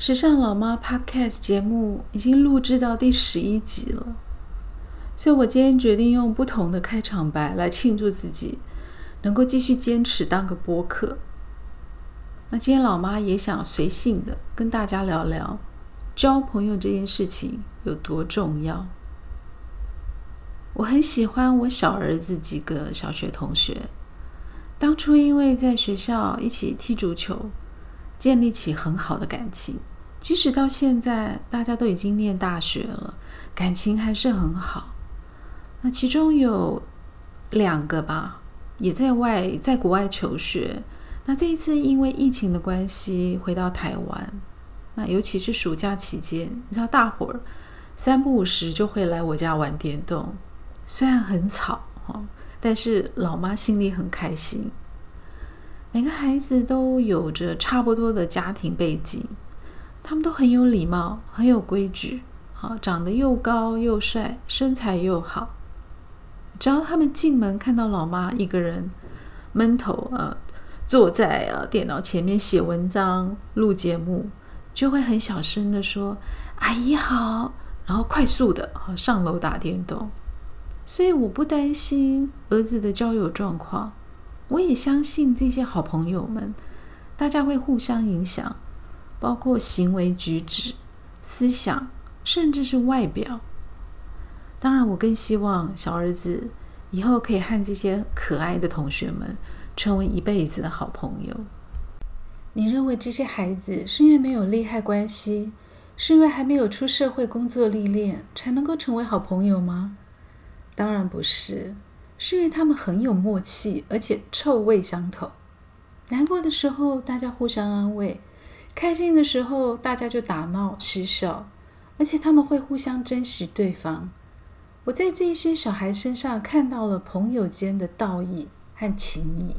时尚老妈 Podcast 节目已经录制到第十一集了，所以我今天决定用不同的开场白来庆祝自己能够继续坚持当个播客。那今天老妈也想随性的跟大家聊聊交朋友这件事情有多重要。我很喜欢我小儿子几个小学同学，当初因为在学校一起踢足球，建立起很好的感情。即使到现在，大家都已经念大学了，感情还是很好。那其中有两个吧，也在外在国外求学。那这一次因为疫情的关系回到台湾，那尤其是暑假期间，你知道大伙儿三不五时就会来我家玩电动，虽然很吵哈，但是老妈心里很开心。每个孩子都有着差不多的家庭背景。他们都很有礼貌，很有规矩，好，长得又高又帅，身材又好。只要他们进门看到老妈一个人闷头呃坐在呃电脑前面写文章、录节目，就会很小声的说“阿姨好”，然后快速的上楼打电动。所以我不担心儿子的交友状况，我也相信这些好朋友们，大家会互相影响。包括行为举止、思想，甚至是外表。当然，我更希望小儿子以后可以和这些可爱的同学们成为一辈子的好朋友。你认为这些孩子是因为没有利害关系，是因为还没有出社会工作历练才能够成为好朋友吗？当然不是，是因为他们很有默契，而且臭味相投。难过的时候，大家互相安慰。开心的时候，大家就打闹嬉笑，而且他们会互相珍惜对方。我在这些小孩身上看到了朋友间的道义和情谊。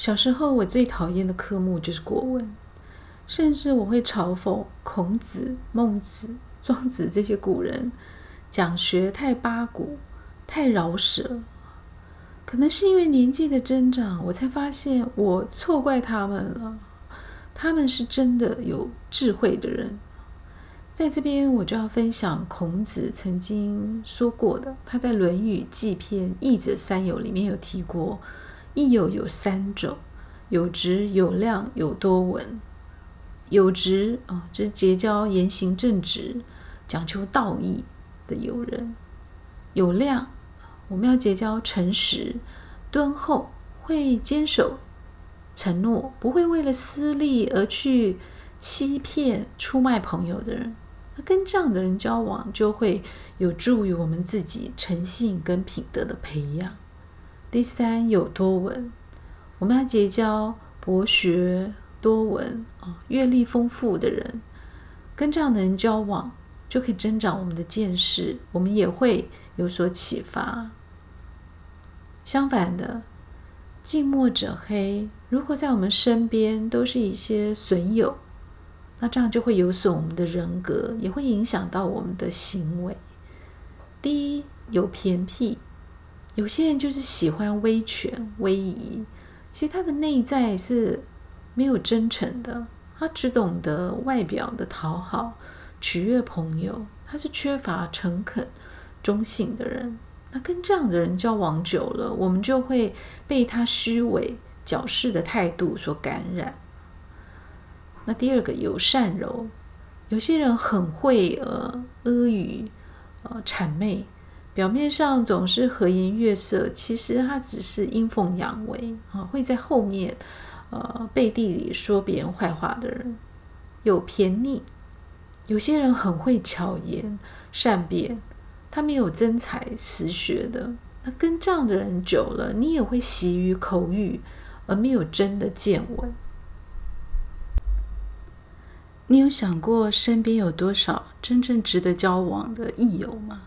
小时候，我最讨厌的科目就是国文，甚至我会嘲讽孔子、孟子、庄子这些古人讲学太八股、太饶舌。可能是因为年纪的增长，我才发现我错怪他们了。他们是真的有智慧的人。在这边，我就要分享孔子曾经说过的，他在《论语纪篇·益者三友》里面有提过。益友有三种：有直、有量、有多闻。有直啊，就是结交言行正直、讲求道义的友人；有量，我们要结交诚实、敦厚、会坚守承诺、不会为了私利而去欺骗、出卖朋友的人。跟这样的人交往，就会有助于我们自己诚信跟品德的培养。第三，有多闻，我们要结交博学多闻啊、阅历丰富的人，跟这样的人交往，就可以增长我们的见识，我们也会有所启发。相反的，近墨者黑，如果在我们身边都是一些损友，那这样就会有损我们的人格，也会影响到我们的行为。第一，有偏僻。有些人就是喜欢威权威仪，其实他的内在是没有真诚的，他只懂得外表的讨好、取悦朋友，他是缺乏诚恳、忠信的人。那跟这样的人交往久了，我们就会被他虚伪、矫饰的态度所感染。那第二个有善柔，有些人很会呃阿谀呃谄媚。表面上总是和颜悦色，其实他只是阴奉阳违啊！会在后面，呃，背地里说别人坏话的人，有偏逆。有些人很会巧言善辩，他没有真才实学的。那跟这样的人久了，你也会习于口语，而没有真的见闻。你有想过身边有多少真正值得交往的益友吗？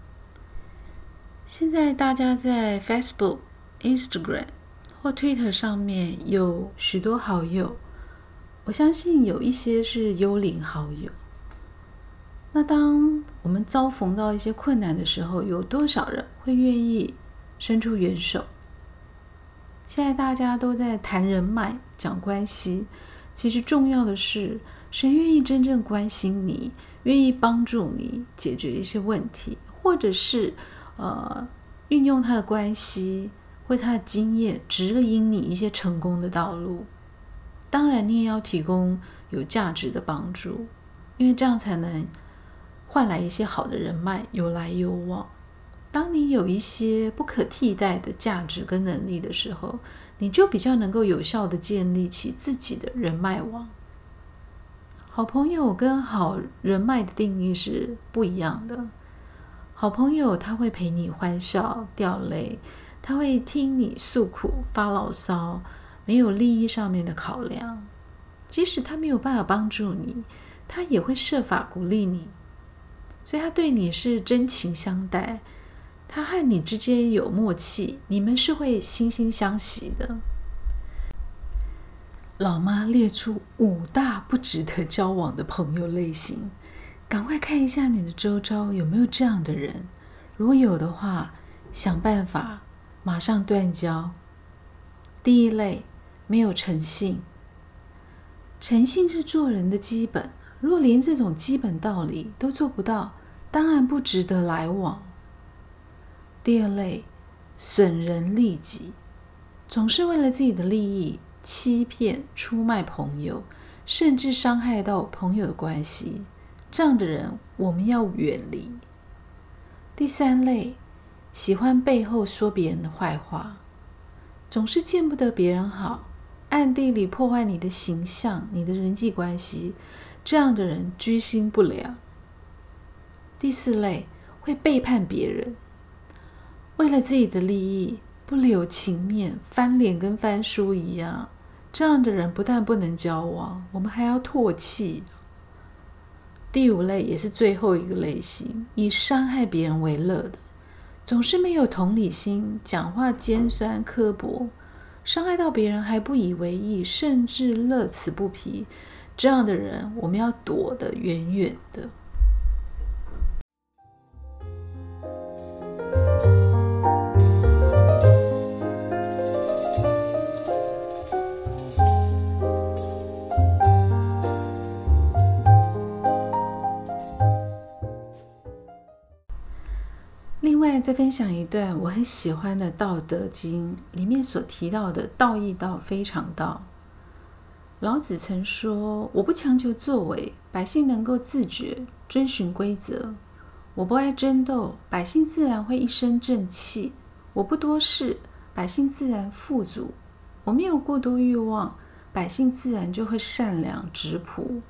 现在大家在 Facebook、Instagram 或 Twitter 上面有许多好友，我相信有一些是幽灵好友。那当我们遭逢到一些困难的时候，有多少人会愿意伸出援手？现在大家都在谈人脉、讲关系，其实重要的是谁愿意真正关心你，愿意帮助你解决一些问题，或者是呃运用他的关系或他的经验指引你一些成功的道路。当然，你也要提供有价值的帮助，因为这样才能换来一些好的人脉，有来有往。当你有一些不可替代的价值跟能力的时候，你就比较能够有效的建立起自己的人脉网。好朋友跟好人脉的定义是不一样的。好朋友他会陪你欢笑掉泪，他会听你诉苦发牢骚。没有利益上面的考量，即使他没有办法帮助你，他也会设法鼓励你，所以他对你是真情相待，他和你之间有默契，你们是会惺惺相惜的。老妈列出五大不值得交往的朋友类型，赶快看一下你的周遭有没有这样的人，如果有的话，想办法马上断交。第一类。没有诚信，诚信是做人的基本。如果连这种基本道理都做不到，当然不值得来往。第二类，损人利己，总是为了自己的利益欺骗、出卖朋友，甚至伤害到朋友的关系，这样的人我们要远离。第三类，喜欢背后说别人的坏话，总是见不得别人好。暗地里破坏你的形象、你的人际关系，这样的人居心不良。第四类会背叛别人，为了自己的利益不留情面，翻脸跟翻书一样。这样的人不但不能交往，我们还要唾弃。第五类也是最后一个类型，以伤害别人为乐的，总是没有同理心，讲话尖酸刻薄。伤害到别人还不以为意，甚至乐此不疲，这样的人我们要躲得远远的。再分享一段我很喜欢的《道德经》里面所提到的“道义道，非常道”。老子曾说：“我不强求作为，百姓能够自觉遵循规则；我不爱争斗，百姓自然会一身正气；我不多事，百姓自然富足；我没有过多欲望，百姓自然就会善良质朴。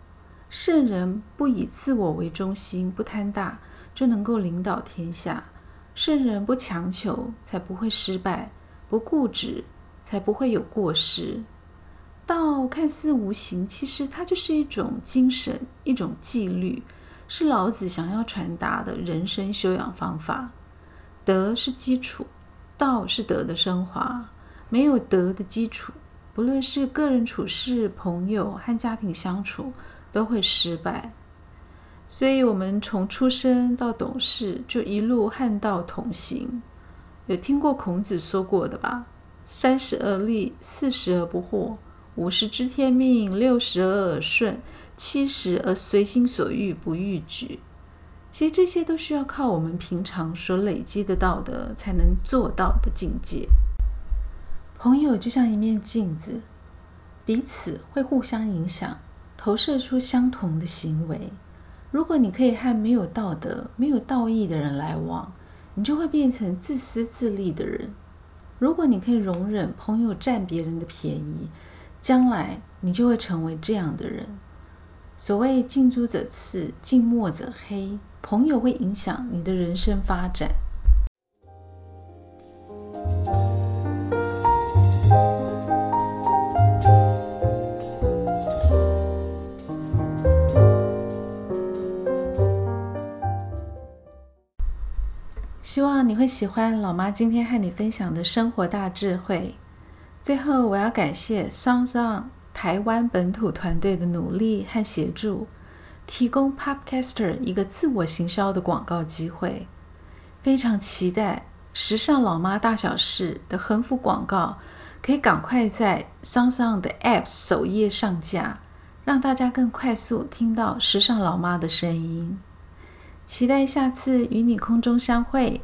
圣人不以自我为中心，不贪大，就能够领导天下。”圣人不强求，才不会失败；不固执，才不会有过失。道看似无形，其实它就是一种精神，一种纪律，是老子想要传达的人生修养方法。德是基础，道是德的升华。没有德的基础，不论是个人处事、朋友和家庭相处，都会失败。所以，我们从出生到懂事，就一路汉道同行。有听过孔子说过的吧？三十而立，四十而不惑，五十知天命，六十而耳顺，七十而随心所欲不逾矩。其实这些都需要靠我们平常所累积的道德才能做到的境界。朋友就像一面镜子，彼此会互相影响，投射出相同的行为。如果你可以和没有道德、没有道义的人来往，你就会变成自私自利的人。如果你可以容忍朋友占别人的便宜，将来你就会成为这样的人。所谓近朱者赤，近墨者黑，朋友会影响你的人生发展。你会喜欢老妈今天和你分享的生活大智慧。最后，我要感谢 Sounds On 台湾本土团队的努力和协助，提供 Podcaster 一个自我行销的广告机会。非常期待《时尚老妈大小事》的横幅广告可以赶快在 s o n 的 App 首页上架，让大家更快速听到时尚老妈的声音。期待下次与你空中相会。